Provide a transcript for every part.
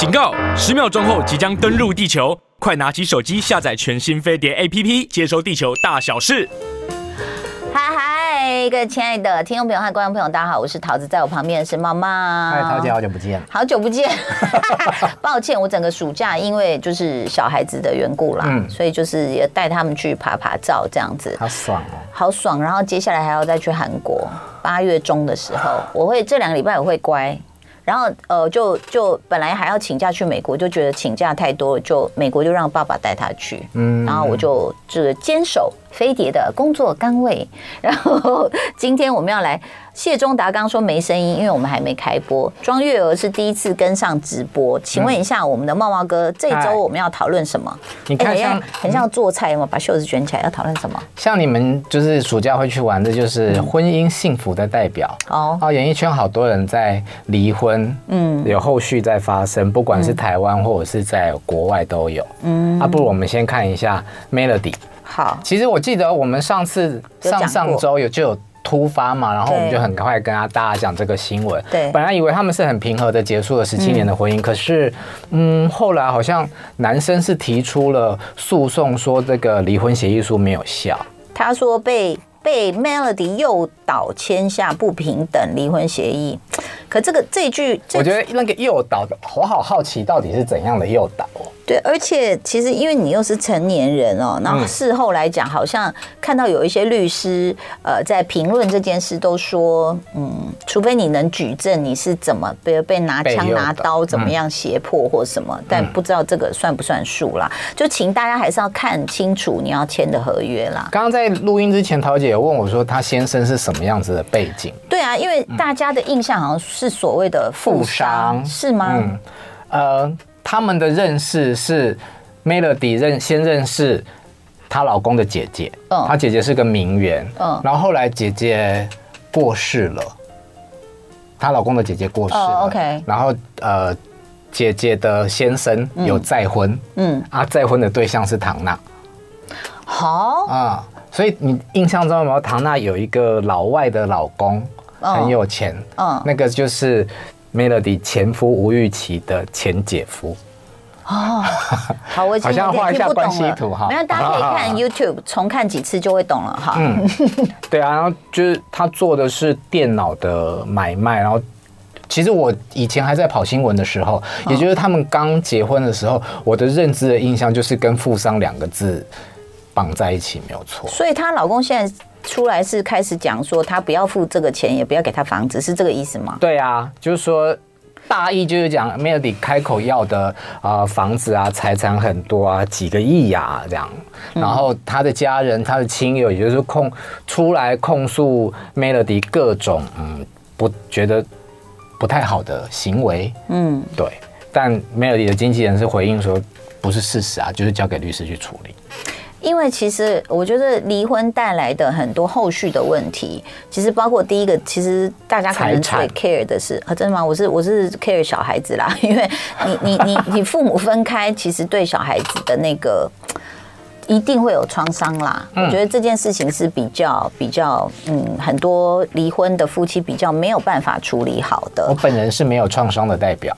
警告！十秒钟后即将登陆地球，快拿起手机下载全新飞碟 APP，接收地球大小事。嗨嗨，各位亲爱的听众朋友和观众朋友，大家好，我是桃子，在我旁边的是妈妈。嗨，桃姐，好久不见。好久不见，抱歉，我整个暑假因为就是小孩子的缘故啦，嗯，所以就是也带他们去爬爬照这样子，好爽哦，好爽。然后接下来还要再去韩国，八月中的时候，我会这两个礼拜我会乖。然后呃，就就本来还要请假去美国，就觉得请假太多了，就美国就让爸爸带他去，嗯，然后我就这个坚守飞碟的工作岗位。然后今天我们要来。谢忠达刚说没声音，因为我们还没开播。庄月娥是第一次跟上直播，请问一下，我们的茂茂哥，这周我们要讨论什么？你看像，像很像做菜嘛，把袖子卷起来，要讨论什么？像你们就是暑假会去玩的，就是婚姻幸福的代表。哦、哦，演艺圈好多人在离婚，嗯，有后续在发生，不管是台湾或者是在国外都有。嗯，啊，不如我们先看一下 Melody。好，其实我记得我们上次上上周有就有。突发嘛，然后我们就很快跟大家讲这个新闻。对，本来以为他们是很平和的结束了十七年的婚姻，嗯，可是，嗯，后来好像男生是提出了诉讼，说这个离婚协议书没有效。他说被被 Melody 诱导签下不平等离婚协议。可这个这一句，我觉得那个诱导的，我好好奇到底是怎样的诱导哦。对，而且其实因为你又是成年人哦，然后事后来讲，好像看到有一些律师呃在评论这件事，都说嗯，除非你能举证你是怎么被被拿枪拿刀怎么样胁迫或什么，但不知道这个算不算数啦。就请大家还是要看清楚你要签的合约啦。刚刚在录音之前，桃姐有问我说，她先生是什么样子的背景？对啊，因为大家的印象好像是所谓的富商，是吗？嗯，呃。他们的认识是 Melody 认先认识她老公的姐姐，嗯，她姐姐是个名媛，嗯，然后后来姐姐过世了，她老公的姐姐过世了，哦，OK，然后呃，姐姐的先生有再婚，嗯，啊，再婚的对象是唐娜，好。啊，所以你印象中有没有唐娜有一个老外的老公很有钱，嗯，那个就是。Melody 前夫吴玉琪的前姐夫哦，好，我 好像画一下关系图哈，没有，大家可以看 YouTube 重看几次就会懂了哈。嗯，对啊，然后就是他做的是电脑的买卖，然后其实我以前还在跑新闻的时候，也就是他们刚结婚的时候，我的认知的印象就是跟富商两个字绑在一起，没有错。所以她老公现在。出来是开始讲说他不要付这个钱，也不要给他房子，是这个意思吗？对啊，就是说大意就是讲 Melody 开口要的啊、呃、房子啊财产很多啊几个亿呀、啊、这样，然后他的家人他的亲友也就是控出来控诉 Melody 各种嗯不觉得不太好的行为，嗯。对，但 Melody 的经纪人是回应说不是事实啊，就是交给律师去处理。因为其实我觉得离婚带来的很多后续的问题，其实包括第一个，其实大家可能最 care 的是啊，真的吗？我是我是 care 小孩子啦，因为你你你你父母分开，其实对小孩子的那个一定会有创伤啦。我觉得这件事情是比较比较嗯，很多离婚的夫妻比较没有办法处理好的。我本人是没有创伤的代表。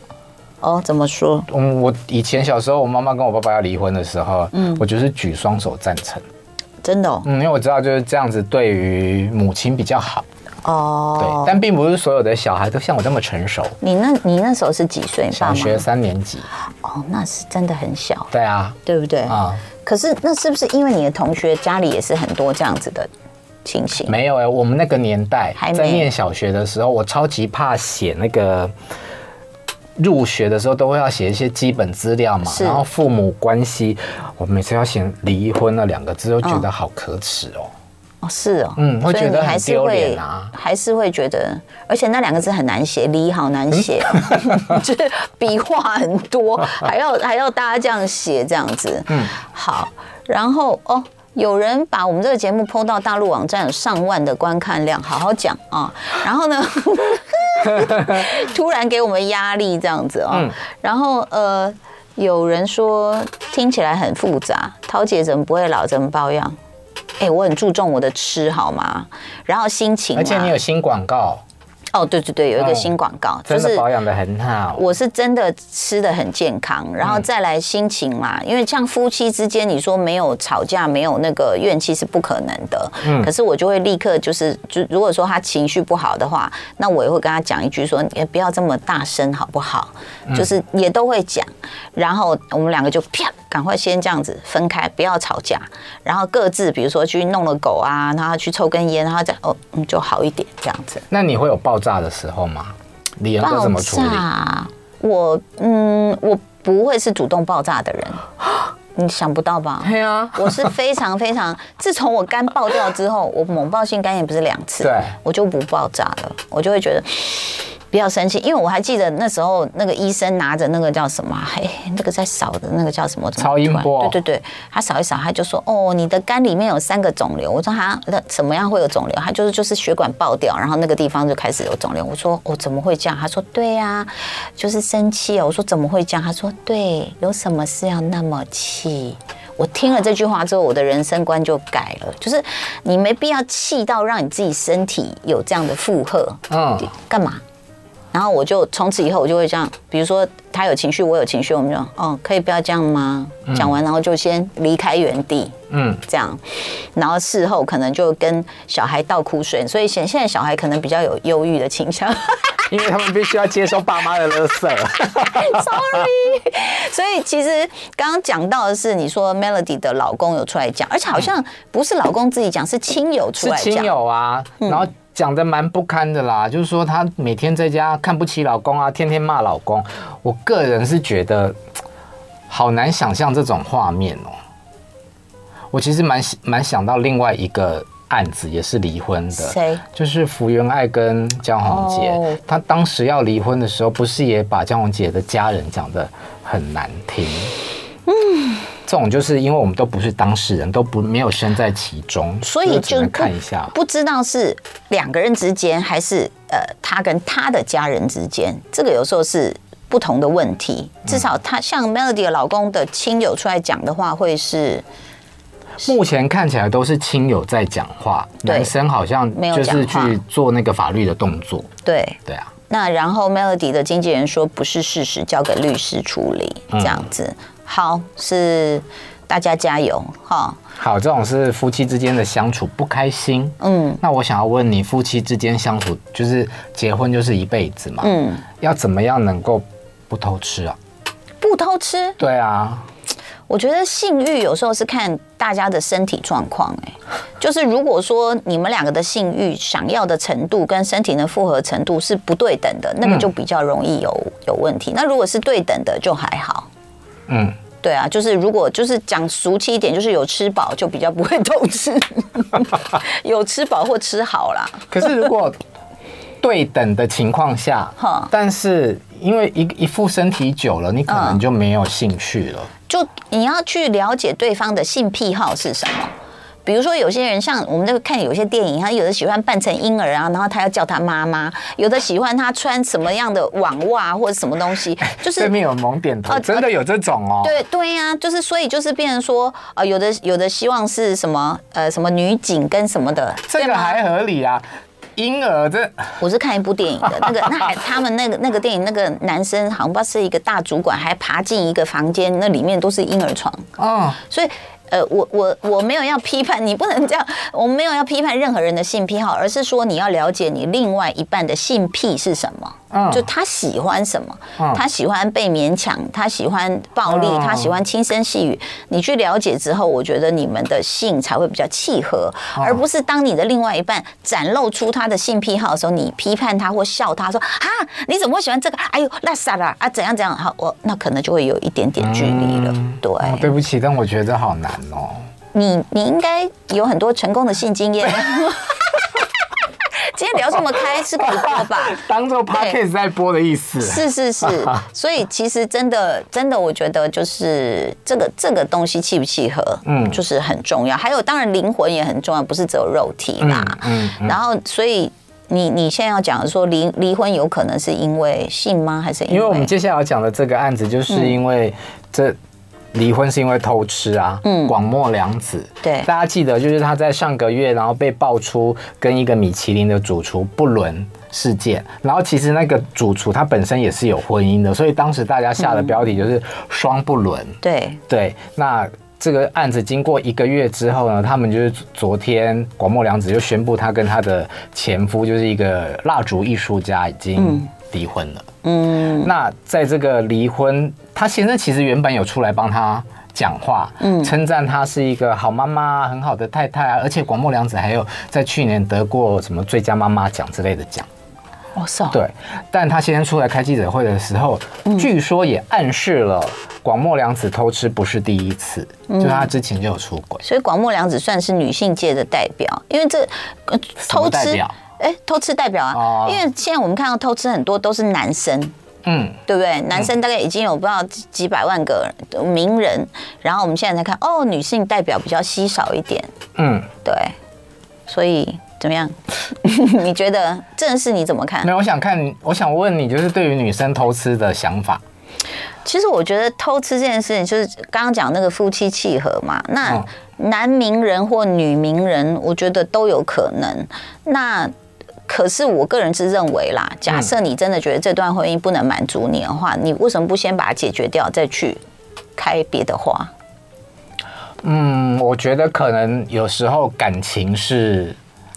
哦，怎么说？嗯，我以前小时候，我妈妈跟我爸爸要离婚的时候，嗯，我就是举双手赞成。真的哦？嗯，因为我知道就是这样子，对于母亲比较好。哦，对，但并不是所有的小孩都像我这么成熟。你那，你那时候是几岁？小学三年级。哦，那是真的很小。对啊，对不对？啊，可是那是不是因为你的同学家里也是很多这样子的情形？没有哎，我们那个年代在念小学的时候，我超级怕写那个。入学的时候都会要写一些基本资料嘛，然后父母关系，我每次要写离婚那两个字，都觉得好可耻哦。哦，是哦，嗯，会觉得很丢脸啊，还是会觉得，而且那两个字很难写，离好难写，就是笔画很多，还要还要大家这样写这样子。嗯，好，然后哦。有人把我们这个节目 PO 到大陆网站，有上万的观看量，好好讲啊。然后呢，突然给我们压力这样子哦。然后呃，有人说听起来很复杂，桃姐怎么不会老怎么保养？哎，我很注重我的吃好吗？然后心情，而且你有新广告哦，对对对，有一个新广告，嗯、真的保养的很好。我是真的吃的很健康，然后再来心情嘛，嗯、因为像夫妻之间，你说没有吵架，没有那个怨气是不可能的。嗯，可是我就会立刻就是，就如果说他情绪不好的话，那我也会跟他讲一句说，也不要这么大声，好不好？就是也都会讲，然后我们两个就啪，赶快先这样子分开，不要吵架，然后各自比如说去弄了狗啊，然后去抽根烟，然后再哦，嗯，就好一点这样子。那你会有爆炸的时候吗？李恩会怎么处理？爆炸，我嗯，我不会是主动爆炸的人，你想不到吧？对啊，我是非常非常，自从我肝爆掉之后，我猛爆性肝炎不是两次，对，我就不爆炸了，我就会觉得。不要生气，因为我还记得那时候那个医生拿着那个叫什么，嘿，那个在扫的那个叫什么？超音波。对对对，他扫一扫，他就说：“哦，你的肝里面有三个肿瘤。”我说：“他那怎么样会有肿瘤？”他就是就是血管爆掉，然后那个地方就开始有肿瘤。我说：“哦，怎么会这样？”他说：“对呀、啊，就是生气哦。”我说：“怎么会这样？”他说：“对，有什么事要那么气？”我听了这句话之后，我的人生观就改了，就是你没必要气到让你自己身体有这样的负荷。嗯，干嘛？然后我就从此以后我就会这样，比如说他有情绪，我有情绪，我们就哦，可以不要这样吗？讲完然后就先离开原地，嗯，这样，然后事后可能就跟小孩倒苦水，所以现现在小孩可能比较有忧郁的倾向，因为他们必须要接受爸妈的垃圾。Sorry，所以其实刚刚讲到的是，你说 Melody 的老公有出来讲，而且好像不是老公自己讲，是亲友出来讲，是亲友啊，然后。讲得蛮不堪的啦，就是说她每天在家看不起老公啊，天天骂老公。我个人是觉得好难想象这种画面哦。我其实蛮蛮想到另外一个案子，也是离婚的，谁？就是福原爱跟江宏杰。他当时要离婚的时候，不是也把江宏杰的家人讲得很难听？嗯。这种就是因为我们都不是当事人，都不没有身在其中，所以就看一下，不知道是两个人之间，还是呃他跟他的家人之间，这个有时候是不同的问题。至少他像 Melody 的老公的亲友出来讲的话，会是目前看起来都是亲友在讲话，男生好像就是去做那个法律的动作。对对啊，那然后 Melody 的经纪人说不是事实，交给律师处理这样子。好，是大家加油哈。好，这种是夫妻之间的相处不开心。嗯，那我想要问你，夫妻之间相处就是结婚就是一辈子嘛？嗯，要怎么样能够不偷吃啊？不偷吃？对啊，我觉得性欲有时候是看大家的身体状况。哎，就是如果说你们两个的性欲想要的程度跟身体的负荷程度是不对等的，那个就比较容易有有问题。那如果是对等的，就还好。嗯，对啊，就是如果就是讲俗气一点，就是有吃饱就比较不会偷吃，有吃饱或吃好啦。可是如果对等的情况下，哈，但是因为一一副身体久了，你可能就没有兴趣了。就你要去了解对方的性癖好是什么。比如说，有些人像我们那个看有些电影，他有的喜欢扮成婴儿啊，然后他要叫他妈妈；有的喜欢他穿什么样的网袜或者什么东西，就是对面有萌点头，真的有这种哦。对对呀，就是所以就是变成说，呃，有的有的希望是什么呃什么女警跟什么的，这个还合理啊。婴儿这我是看一部电影的，那个那还他们那个那个电影那个男生好像不知道是一个大主管，还爬进一个房间，那里面都是婴儿床哦，所以。呃，我我我没有要批判 你，不能这样。我没有要批判任何人的性癖好，而是说你要了解你另外一半的性癖是什么。嗯，就他喜欢什么？嗯，他喜欢被勉强，他喜欢暴力，他喜欢轻声细语。你去了解之后，我觉得你们的性才会比较契合，而不是当你的另外一半展露出他的性癖好的时候，你批判他或笑他说啊，你怎么会喜欢这个？哎呦，那啥啦啊，怎样怎样？好，我那可能就会有一点点距离了。对，哦，对不起，但我觉得好难哦。你你应该有很多成功的性经验。今天聊这么开是可怕吧？当做 podcast 在播的意思。是是是，所以其实真的真的，我觉得就是这个这个东西契不契合，嗯，就是很重要。还有当然灵魂也很重要，不是只有肉体啦。嗯。然后，所以你你现在要讲的说离离婚有可能是因为性吗？还是因为？因为我们接下来要讲的这个案子，就是因为这。离婚是因为偷吃啊，嗯，广末凉子，对，大家记得就是他在上个月，然后被爆出跟一个米其林的主厨不伦，事件。然后其实那个主厨他本身也是有婚姻的，所以当时大家下的标题就是双不伦。对对，那这个案子经过一个月之后呢，他们就是昨天广末凉子就宣布，他跟他的前夫就是一个蜡烛艺术家已经离婚了。嗯，那在这个离婚，他先生其实原本有出来帮他讲话，嗯，称赞他是一个好妈妈、很好的太太啊，而且广末凉子还有在去年得过什么最佳妈妈奖之类的奖。哦，是哦。对，但他先生出来开记者会的时候，据说也暗示了广末凉子偷吃不是第一次，就是他之前就有出轨。所以广末凉子算是女性界的代表，因为这偷吃。哎，偷吃代表啊，因为现在我们看到偷吃很多都是男生，嗯，对不对？男生大概已经有不知道几百万个名人，然后我们现在才看，哦，女性代表比较稀少一点，嗯，对，所以怎么样？你觉得这件事你怎么看？没有，我想看，我想问你，就是对于女生偷吃的想法。其实我觉得偷吃这件事情，就是刚刚讲那个夫妻契合嘛，那男名人或女名人，我觉得都有可能。那可是我个人是认为啦，假设你真的觉得这段婚姻不能满足你的话，你为什么不先把它解决掉，再去开别的花？嗯，我觉得可能有时候感情是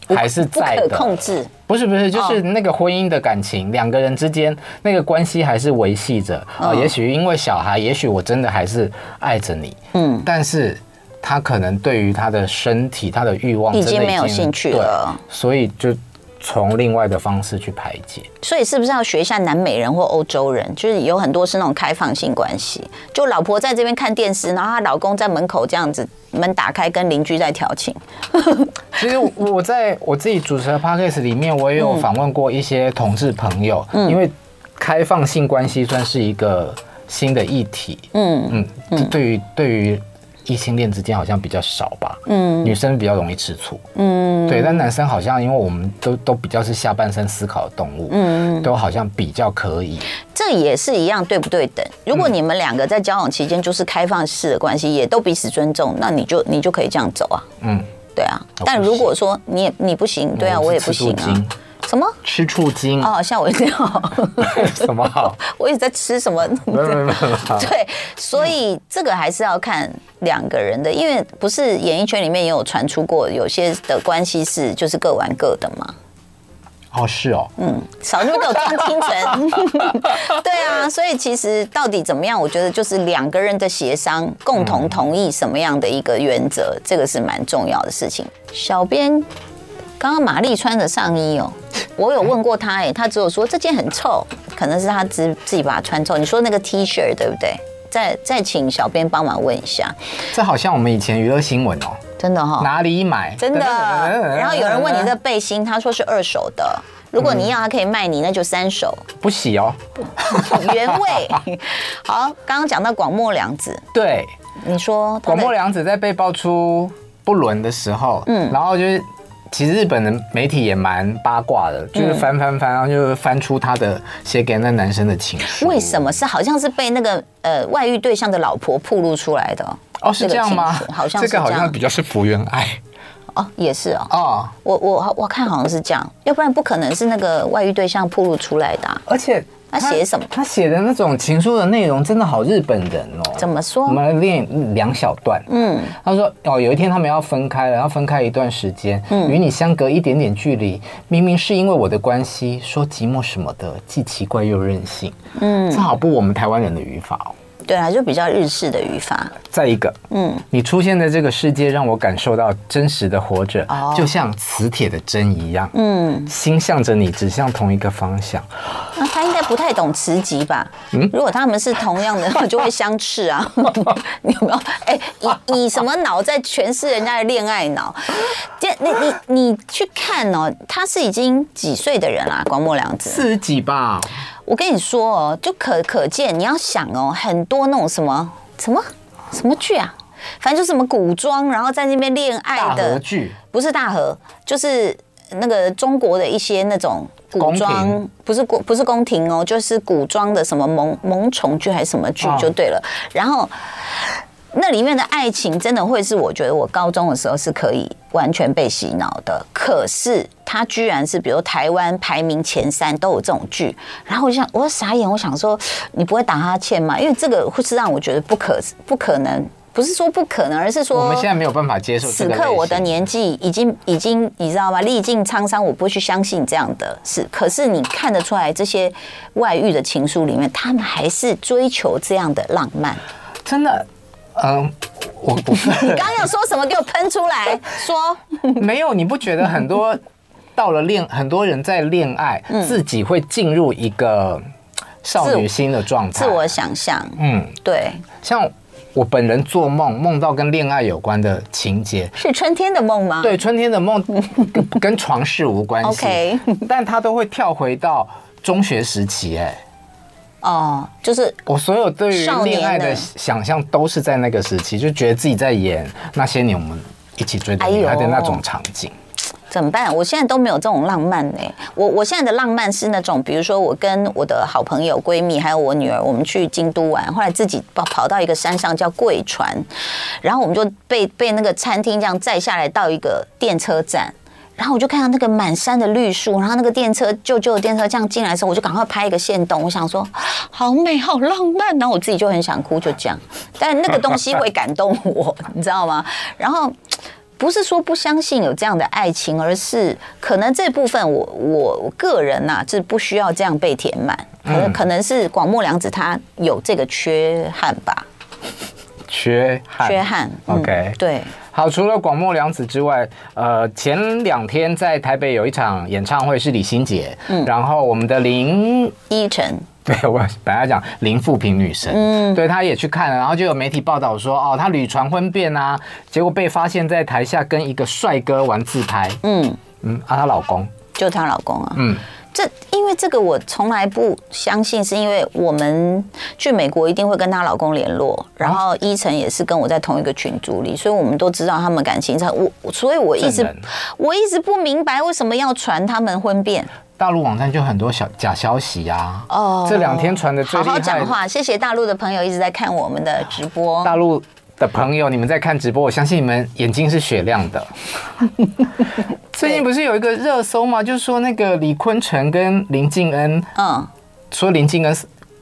还是在不可控制，不是不是，就是那个婚姻的感情，两个人之间那个关系还是维系着。啊。也许因为小孩，也许我真的还是爱着你，嗯，但是他可能对于他的身体、他的欲望已经没有兴趣了，所以就。从另外的方式去排解，所以是不是要学一下南美人或欧洲人？就是有很多是那种开放性关系，就老婆在这边看电视，然后她老公在门口这样子门打开跟邻居在调情。其实我在我自己主持的 podcast 里面，我也有访问过一些同志朋友，嗯、因为开放性关系算是一个新的议题。嗯嗯，对于对于。异性恋之间好像比较少吧，嗯，女生比较容易吃醋，嗯，对，但男生好像因为我们都都比较是下半身思考的动物，嗯，都好像比较可以。这也是一样，对不对等？如果你们两个在交往期间就是开放式的关系，也都彼此尊重，那你就你就可以这样走啊，嗯，对啊。但如果说你也你不行，对啊，我也不行啊。什么吃醋精？哦，吓我一跳！什么好？我一直在吃什么？没没没没对，所以这个还是要看两个人的，因为不是演艺圈里面也有传出过，有些的关系是就是各玩各的嘛。哦，是哦，嗯，少那么有听清纯。对啊，所以其实到底怎么样？我觉得就是两个人的协商，共同同意什么样的一个原则，这个是蛮重要的事情。小编。刚刚玛丽穿着上衣哦，我有问过她，哎，她只有说这件很臭，可能是她自自己把它穿臭。你说那个 T 恤对不对？再再请小编帮忙问一下。这好像我们以前娱乐新闻哦，真的哈？哪里买？真的。然后有人问你的背心，他说是二手的，如果你要，他可以卖你，那就三手。不洗哦，原味。好，刚刚讲到广末凉子，对，你说广末凉子在被爆出不伦的时候，嗯，然后就是。其实日本的媒体也蛮八卦的，就是翻翻翻，然后就翻出他的写给那男生的情书。为什么是好像是被那个呃外遇对象的老婆暴露出来的？哦，是这样吗？好像是这个好像比较是福原爱。哦，也是哦。哦，我我我看好像是这样，要不然不可能是那个外遇对象暴露出来的啊。而且。他写什么？他写的那种情书的内容真的好日本人哦。怎么说？我们来练两小段。嗯，他说哦，有一天他们要分开了，要分开一段时间，嗯，与你相隔一点点距离，明明是因为我的关系，说寂寞什么的，既奇怪又任性。嗯，这好不我们台湾人的语法哦。对啊，就比较日式的语法。再一个，嗯，你出现在这个世界，让我感受到真实的活着，哦、就像磁铁的针一样，嗯，心向着你，指向同一个方向。那他应该不太懂磁极吧？嗯，如果他们是同样的，话，就会相斥啊。你 有没有？哎，以以什么脑在诠释人家的恋爱脑？这你你你去看哦，他是已经几岁的人啦、啊？广末凉子四十几吧。我跟你说哦，就可可见，你要想哦，很多那种什么什么？什么剧啊，反正就是什么古装，然后在那边恋爱的。剧，不是大河，就是那个中国的一些那种古装，不是宫不是宫廷哦，就是古装的什么萌萌宠剧还是什么剧就对了。哦、然后那里面的爱情真的会是我觉得我高中的时候是可以完全被洗脑的，可是他居然是比如台湾排名前三都有这种剧，然后我就想我傻眼，我想说你不会打哈欠吗？因为这个会是让我觉得不可不可能，不是说不可能，而是说我们现在没有办法接受。此刻我的年纪已经已经你知道吗？历尽沧桑，我不会去相信这样的事。可是你看得出来，这些外遇的情书里面，他们还是追求这样的浪漫，真的。嗯，我我你刚刚要说什么？给我喷出来说。没有，你不觉得很多到了恋，很多人在恋爱，自己会进入一个少女心的状态，自我想象。嗯，对。像我本人做梦，梦到跟恋爱有关的情节，是春天的梦吗？对，春天的梦跟跟床事无关系。OK，但他都会跳回到中学时期，哎。哦，就是我所有对于恋爱的想象都是在那个时期，就觉得自己在演那些年我们一起追的女孩的那种场景。怎么办？我现在都没有这种浪漫呢。我我现在的浪漫是那种，比如说我跟我的好朋友、闺蜜还有我女儿，我们去京都玩，后来自己跑跑到一个山上叫贵船，然后我们就被被那个餐厅这样载下来到一个电车站。然后我就看到那个满山的绿树，然后那个电车旧旧的电车这样进来的时候，我就赶快拍一个线动，我想说 好美好浪漫，然后我自己就很想哭，就这样。但那个东西会感动我，你知道吗？然后不是说不相信有这样的爱情，而是可能这部分我我我个人呐、啊，是不需要这样被填满，可能可能是广末凉子他有这个缺憾吧。缺憾，缺憾。OK，对。好，除了广末凉子之外，呃，前两天在台北有一场演唱会是李心洁，嗯，然后我们的林依晨，对我本来讲林富平女神，嗯，对，她也去看了，然后就有媒体报道说，哦，她屡传婚变啊，结果被发现在台下跟一个帅哥玩自拍，嗯。嗯，啊，她老公，就她老公啊，嗯。这因为这个我从来不相信，是因为我们去美国一定会跟她老公联络，然后依晨也是跟我在同一个群组里，所以我们都知道他们感情上，我所以我一直我一直不明白为什么要传他们婚变。大陆网站就很多小假消息呀，哦，这两天传的最厉害。好好讲话，谢谢大陆的朋友一直在看我们的直播。大陆的朋友，你们在看直播，我相信你们眼睛是雪亮的。最近不是有一个热搜吗？就是说那个李坤城跟林敬恩，嗯，说林敬恩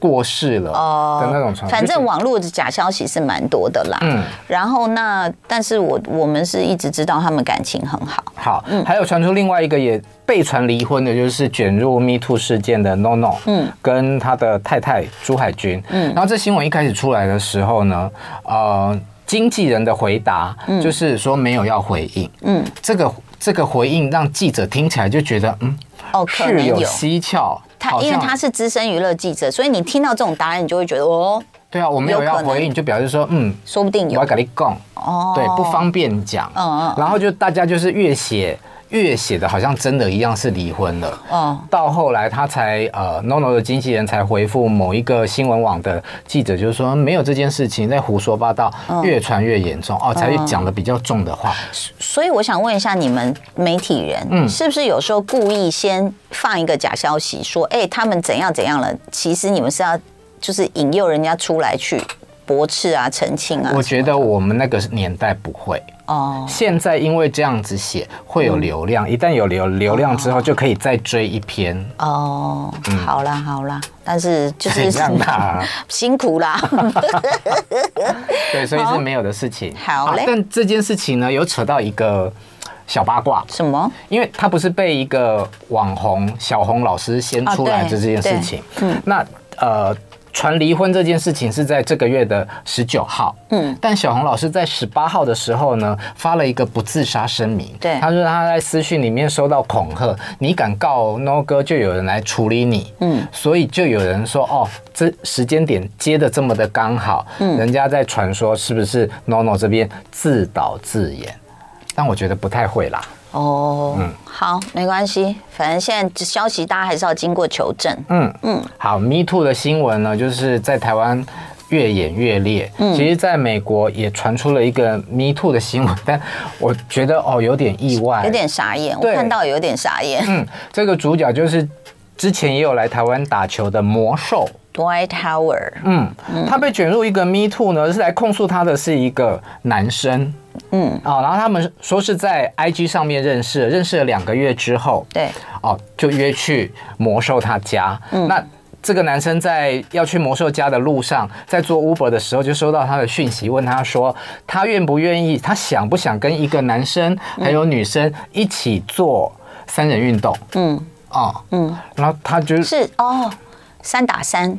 过世了哦的那种传，反正网络的假消息是蛮多的啦。嗯，然后那但是我我们是一直知道他们感情很好。好，嗯，还有传出另外一个也被传离婚的，就是卷入 Me Too 事件的 NONO，嗯，跟他的太太朱海军，嗯，然后这新闻一开始出来的时候呢，呃，经纪人的回答就是说没有要回应，嗯，这个。这个回应让记者听起来就觉得，嗯，哦，是有蹊跷。他因为他是资深娱乐记者，所以你听到这种答案，你就会觉得，哦，对啊，我没有要回应，就表示说，嗯，说不定有。我要跟你讲，哦，对，不方便讲，嗯嗯，然后就大家就是越写。越写的好像真的一样是离婚了。哦，到后来他才呃，NONO 的经纪人才回复某一个新闻网的记者，就是说没有这件事情，在胡说八道，越传越严重。哦，才讲的比较重的话。所以我想问一下你们媒体人，嗯，是不是有时候故意先放一个假消息，说哎他们怎样怎样了？其实你们是要就是引诱人家出来去驳斥啊、澄清啊？我觉得我们那个年代不会。哦，现在因为这样子写会有流量，一旦有流流量之后，就可以再追一篇。哦，好啦好啦，但是就是 辛苦啦。对，所以是没有的事情。好嘞，但这件事情呢，有扯到一个小八卦。什么？因为他不是被一个网红小红老师先出来的这件事情。嗯，那呃。传离婚这件事情是在这个月的十九号，嗯，但小红老师在十八号的时候呢，发了一个不自杀声明，对，他说他在私讯里面收到恐吓，你敢告 NO 哥，就有人来处理你，嗯，所以就有人说，哦，这时间点接的这么的刚好，嗯，人家在传说是不是 NONO 这边自导自演，但我觉得不太会啦。哦，嗯，好，没关系，反正现在消息大家还是要经过求证。嗯嗯，好，Me Too 的新闻呢，就是在台湾越演越烈。嗯，其实在美国也传出了一个 Me Too 的新闻，但我觉得哦有点意外，有点傻眼，我看到有点傻眼。嗯，这个主角就是之前也有来台湾打球的魔兽。Dwight Howard，嗯，他被卷入一个 Me Too 呢，是来控诉他的是一个男生，嗯，啊，然后他们说是在 IG 上面认识，认识了两个月之后，对，哦，就约去魔兽他家，嗯，那这个男生在要去魔兽家的路上，在做 Uber 的时候，就收到他的讯息，问他说，他愿不愿意，他想不想跟一个男生还有女生一起做三人运动，嗯，哦，嗯，然后他就是哦。三打三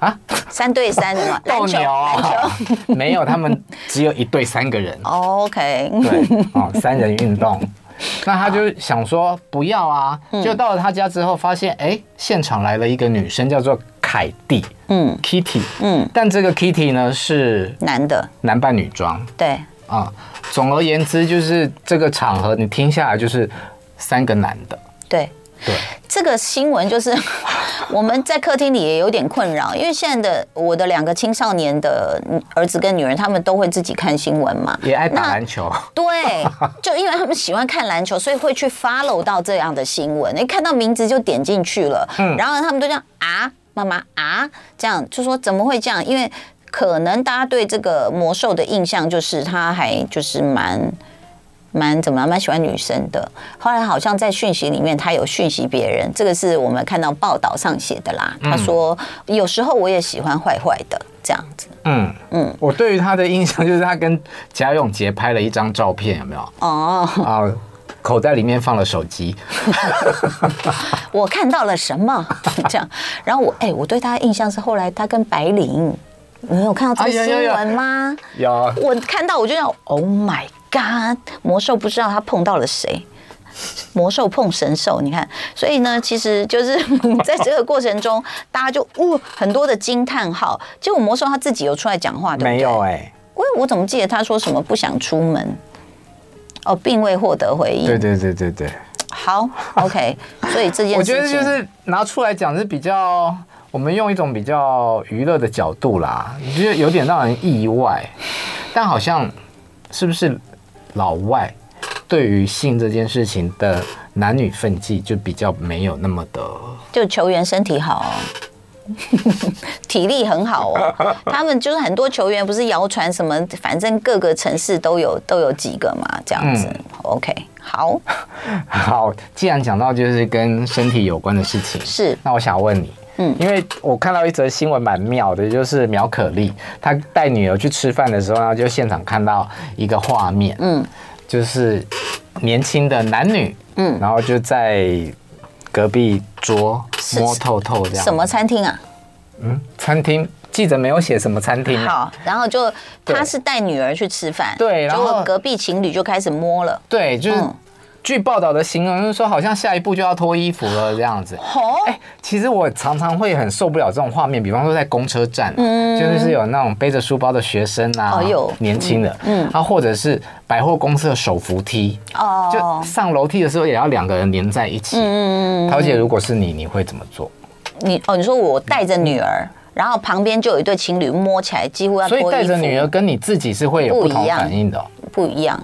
啊，三对三的嘛，斗牛啊？没有，他们只有一对三个人。OK，对，哦，三人运动。那他就想说不要啊，就到了他家之后，发现哎，现场来了一个女生，叫做凯蒂，嗯，Kitty，嗯，但这个 Kitty 呢是男的，男扮女装。对，啊，总而言之就是这个场合你听下来就是三个男的。对。对，这个新闻就是 我们在客厅里也有点困扰，因为现在的我的两个青少年的儿子跟女儿，他们都会自己看新闻嘛，也爱打篮球。对，就因为他们喜欢看篮球，所以会去 follow 到这样的新闻，一看到名字就点进去了。嗯，然后他们都这样啊，妈妈啊，这样就说怎么会这样？因为可能大家对这个魔兽的印象就是他还就是蛮。蛮怎么蛮喜欢女生的，后来好像在讯息里面他有讯息别人，这个是我们看到报道上写的啦。他说有时候我也喜欢坏坏的这样子。嗯嗯，我对于他的印象就是他跟贾永杰拍了一张照片，有没有？哦啊，口袋里面放了手机。我看到了什么？这样，然后我哎，我对他的印象是后来他跟白灵，你有看到这个新闻吗？有，我看到我就要 Oh my。嘎，魔兽不知道他碰到了谁，魔兽碰神兽，你看，所以呢，其实就是 在这个过程中，大家就呜、哦、很多的惊叹号。结果魔兽他自己有出来讲话，对不对？没有哎、欸，我我怎么记得他说什么不想出门？哦，并未获得回应。对对对对对。好，OK。所以这件事情，我觉得就是拿出来讲是比较，我们用一种比较娱乐的角度啦，你觉得有点让人意外，但好像是不是？老外对于性这件事情的男女分际就比较没有那么的，就球员身体好哦，体力很好哦。他们就是很多球员不是谣传什么，反正各个城市都有都有几个嘛，这样子。嗯、OK，好，好。既然讲到就是跟身体有关的事情，是，那我想问你。嗯，因为我看到一则新闻蛮妙的，就是苗可丽她带女儿去吃饭的时候，然后就现场看到一个画面，嗯，就是年轻的男女，嗯，然后就在隔壁桌摸透透这样。什么餐厅啊？嗯，餐厅记者没有写什么餐厅。好，然后就他是带女儿去吃饭，对，然后隔壁情侣就开始摸了，对，就是。据报道的形容就是说，好像下一步就要脱衣服了这样子。哎，其实我常常会很受不了这种画面，比方说在公车站，嗯就是有那种背着书包的学生啊，年轻的，嗯，啊，或者是百货公司的手扶梯，哦，就上楼梯的时候也要两个人连在一起。嗯，桃姐，如果是你，你会怎么做？你哦，你说我带着女儿，然后旁边就有一对情侣摸起来，几乎要脱衣服。所以带着女儿跟你自己是会有不同反应的，不一样。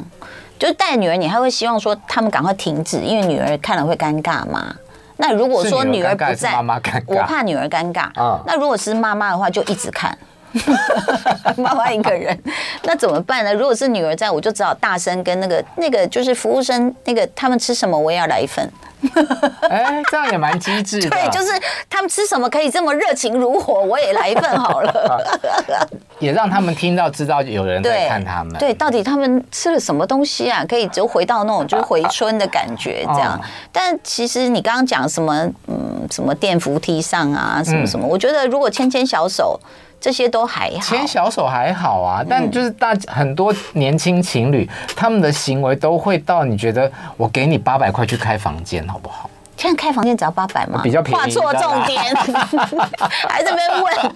就是带女儿，你还会希望说他们赶快停止，因为女儿看了会尴尬嘛。那如果说女儿不在，妈妈尴尬，我怕女儿尴尬。嗯，那如果是妈妈的话，就一直看。妈妈一个人，那怎么办呢？如果是女儿在，我就只好大声跟那个那个就是服务生，那个他们吃什么，我也要来一份。哎，这样也蛮机智的。对，就是他们吃什么可以这么热情如火，我也来一份好了。也让他们听到，知道有人在看他们。对，到底他们吃了什么东西啊？可以就回到那种就是回春的感觉这样。但其实你刚刚讲什么，嗯，什么电扶梯上啊，什么什么，我觉得如果牵牵小手。这些都还好，牵小手还好啊，但就是大很多年轻情侣，他们的行为都会到你觉得我给你八百块去开房间好不好？现在开房间只要八百吗？比较便宜。画错重点，还在那边问。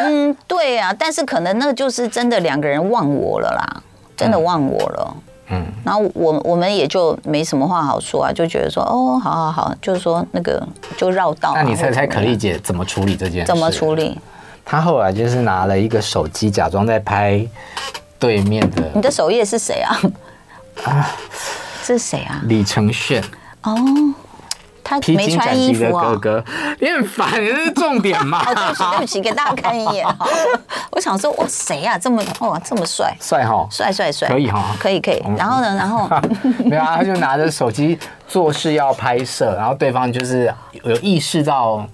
嗯，对啊，但是可能那个就是真的两个人忘我了啦，真的忘我了。嗯，然后我我们也就没什么话好说啊，就觉得说哦，好好好，就是说那个就绕道。那你猜猜可丽姐怎么处理这件事？怎么处理？他后来就是拿了一个手机，假装在拍对面的。你的首页是谁啊？啊，这是谁啊？李承铉。哦，他没穿衣服啊、哥哥，你很烦，你这是重点嘛？哦，对不起，对不起，给大家看一眼哈。我想说，哇，谁呀、啊？这么哇，这么帅，帅哈，帅帅帅，可以哈，可以可以。然后呢，然后 没有啊，他就拿着手机做事要拍摄，然后对方就是有意识到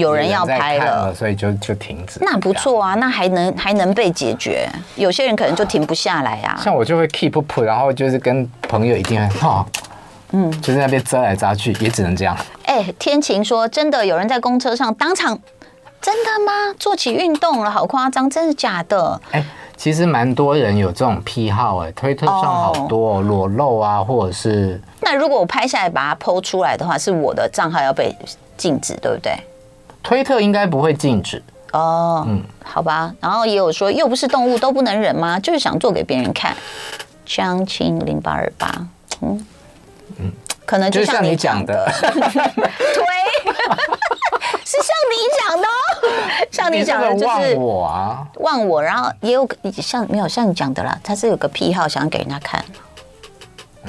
有人要拍了，了，所以就就停止。那不错啊，那还能还能被解决。有些人可能就停不下来啊。像我就会 keep up，然后就是跟朋友一定很哈。嗯，就是那边遮来遮去，也只能这样。哎、欸，天晴说，真的有人在公车上当场，真的吗？做起运动了，好夸张，真的假的？哎、欸，其实蛮多人有这种癖好、欸，哎，推特上好多、喔 oh. 裸露啊，或者是……那如果我拍下来把它 PO 出来的话，是我的账号要被禁止，对不对？推特应该不会禁止哦。Oh, 嗯，好吧。然后也有说，又不是动物都不能忍吗？就是想做给别人看。江青零八二八，嗯。嗯，可能就像你讲的，推，是像你讲的，像你讲的，就是忘我啊，忘我，然后也有像没有像你讲的啦，他是有个癖好，想给人家看。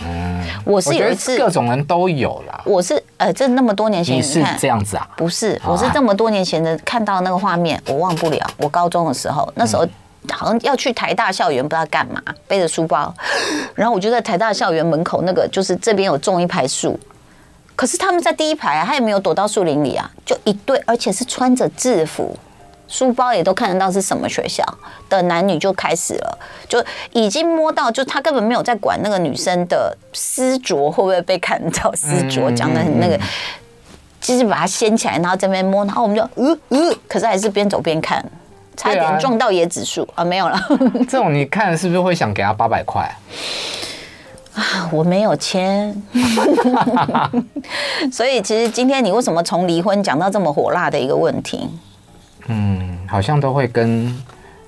嗯，我是有一次各种人都有啦。我是呃，这那么多年前你是这样子啊？不是，我是这么多年前的看到那个画面，我忘不了。我高中的时候，那时候。好像要去台大校园，不知道干嘛，背着书包，然后我就在台大校园门口那个，就是这边有种一排树，可是他们在第一排啊，他也没有躲到树林里啊，就一对，而且是穿着制服，书包也都看得到是什么学校的男女就开始了，就已经摸到，就他根本没有在管那个女生的丝着会不会被看到，丝着讲的很那个，就是把它掀起来，然后这边摸，然后我们就呃呃，可是还是边走边看。差一点撞到椰子树啊，啊！没有了。这种你看是不是会想给他八百块啊？我没有钱，所以其实今天你为什么从离婚讲到这么火辣的一个问题？嗯，好像都会跟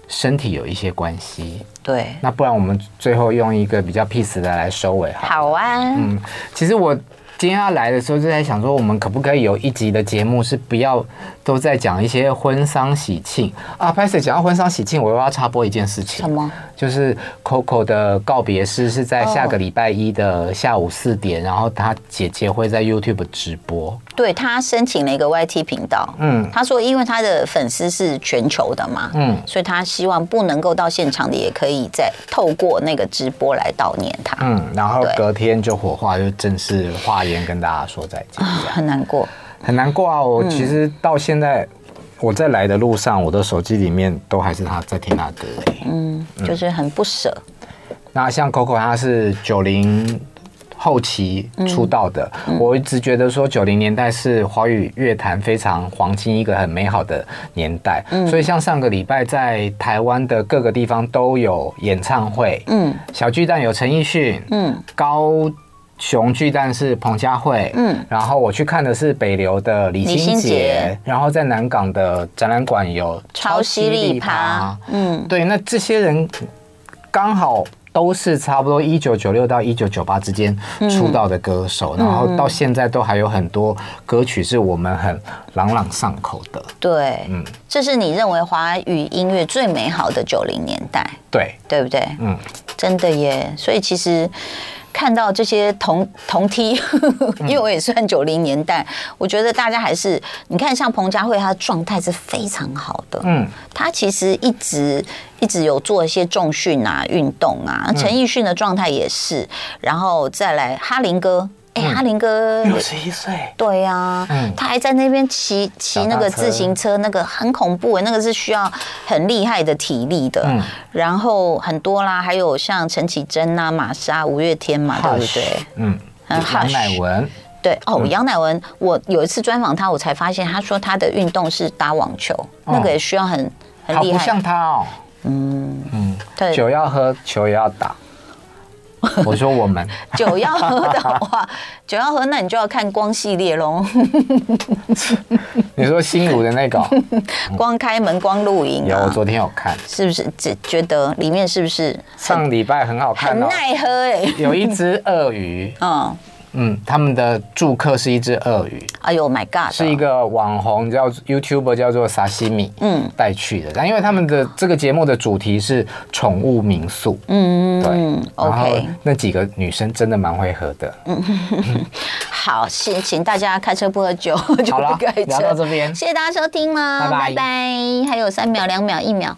身体有一些关系。对，那不然我们最后用一个比较 peace 的来收尾好。好啊。嗯，其实我。今天要来的时候就在想说，我们可不可以有一集的节目是不要都在讲一些婚丧喜庆啊？拍摄讲到婚丧喜庆，我又要插播一件事情。什么？就是 Coco 的告别式是在下个礼拜一的下午四点，然后他姐姐会在 YouTube 直播。对，他申请了一个 YT 频道。嗯，他说因为他的粉丝是全球的嘛，嗯，所以他希望不能够到现场的也可以再透过那个直播来悼念他。嗯，然后隔天就火化，就正式化。先跟大家说再见，很难过，很难过啊！我其实到现在，我在来的路上，我的手机里面都还是他在听他歌，嗯，就是很不舍。那像 Coco，他是九零后期出道的，我一直觉得说九零年代是华语乐坛非常黄金一个很美好的年代，所以像上个礼拜在台湾的各个地方都有演唱会，嗯，小巨蛋有陈奕迅，嗯，高。熊巨蛋是彭佳慧，嗯，然后我去看的是北流的李心洁，然后在南港的展览馆有超犀利趴，嗯，对，那这些人刚好都是差不多一九九六到一九九八之间出道的歌手，然后到现在都还有很多歌曲是我们很朗朗上口的，对，嗯，这是你认为华语音乐最美好的九零年代，对，对不对？嗯，真的耶，所以其实。看到这些同同梯，因为我也算九零年代，我觉得大家还是你看，像彭佳慧，她的状态是非常好的。嗯，她其实一直一直有做一些重训啊、运动啊。陈奕迅的状态也是，然后再来哈林哥。哎，阿林哥。六十一岁，对呀，他还在那边骑骑那个自行车，那个很恐怖哎，那个是需要很厉害的体力的。然后很多啦，还有像陈绮贞啊、玛莎、五月天嘛，对不对？嗯，杨乃文，对哦，杨乃文，我有一次专访他，我才发现他说他的运动是打网球，那个也需要很很厉害。不像他哦，嗯。嗯，对，酒要喝，球也要打。我说我们。酒要喝的话，酒要喝，那你就要看光系列喽。你说新五的那个？光开门光录影，有，我昨天有看，是不是？觉觉得里面是不是上礼拜很好看？很耐喝哎，有一只鳄鱼，嗯，嗯，他们的住客是一只鳄鱼。哎呦，My God！是一个网红叫 YouTuber 叫做沙西米，嗯，带去的。但因为他们的这个节目的主题是宠物民宿，嗯，对，OK。那几个女生真的蛮会喝的。嗯，好，请请大家开车不喝酒，就不开车。聊到这边，谢谢大家收听吗？拜拜。拜拜。还有三秒、两秒、一秒。